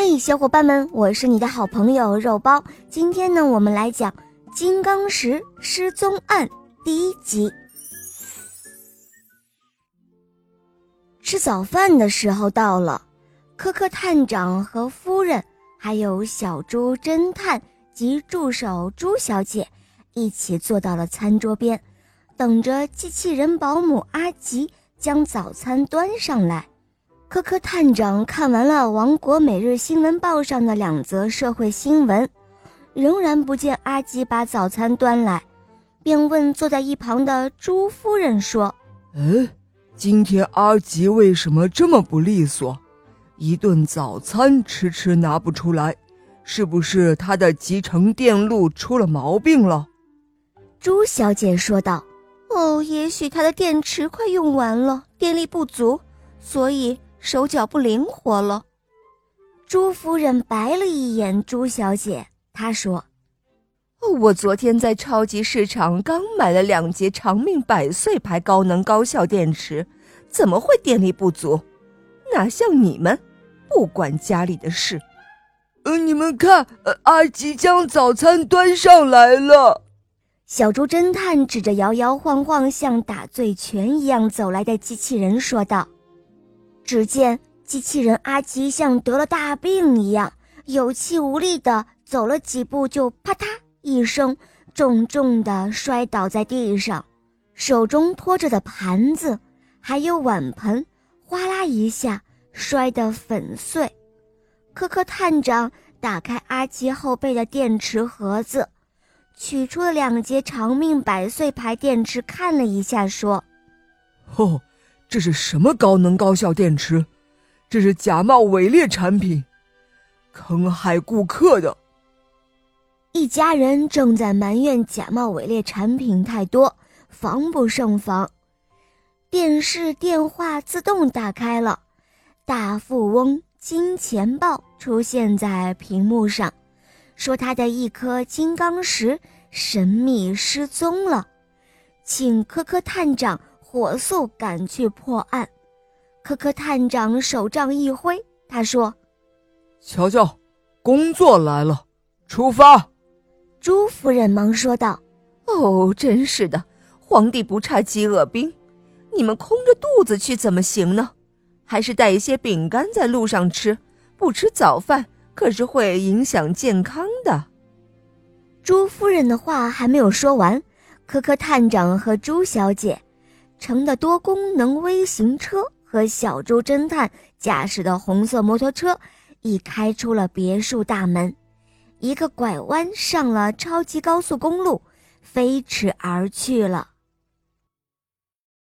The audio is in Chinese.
嘿，小伙伴们，我是你的好朋友肉包。今天呢，我们来讲《金刚石失踪案》第一集。吃早饭的时候到了，科科探长和夫人，还有小猪侦探及助手猪小姐，一起坐到了餐桌边，等着机器人保姆阿吉将早餐端上来。科科探长看完了《王国每日新闻报》上的两则社会新闻，仍然不见阿吉把早餐端来，便问坐在一旁的朱夫人说：“嗯，今天阿吉为什么这么不利索？一顿早餐迟迟拿不出来，是不是他的集成电路出了毛病了？”朱小姐说道：“哦，也许他的电池快用完了，电力不足，所以。”手脚不灵活了，朱夫人白了一眼朱小姐，她说：“我昨天在超级市场刚买了两节长命百岁牌高能高效电池，怎么会电力不足？哪像你们，不管家里的事。”呃，你们看，呃，阿吉将早餐端上来了。小猪侦探指着摇摇晃晃像打醉拳一样走来的机器人说道。只见机器人阿吉像得了大病一样，有气无力地走了几步，就啪嗒一声重重地摔倒在地上，手中托着的盘子还有碗盆，哗啦一下摔得粉碎。科科探长打开阿奇后背的电池盒子，取出了两节长命百岁牌电池，看了一下，说：“哦。”这是什么高能高效电池？这是假冒伪劣产品，坑害顾客的。一家人正在埋怨假冒伪劣产品太多，防不胜防。电视电话自动打开了，大富翁金钱豹出现在屏幕上，说他的一颗金刚石神秘失踪了，请科科探长。火速赶去破案，科科探长手杖一挥，他说：“瞧瞧，工作来了，出发。”朱夫人忙说道：“哦，真是的，皇帝不差饥饿兵，你们空着肚子去怎么行呢？还是带一些饼干在路上吃，不吃早饭可是会影响健康的。”朱夫人的话还没有说完，科科探长和朱小姐。乘的多功能微型车和小猪侦探驾驶的红色摩托车，已开出了别墅大门，一个拐弯上了超级高速公路，飞驰而去了。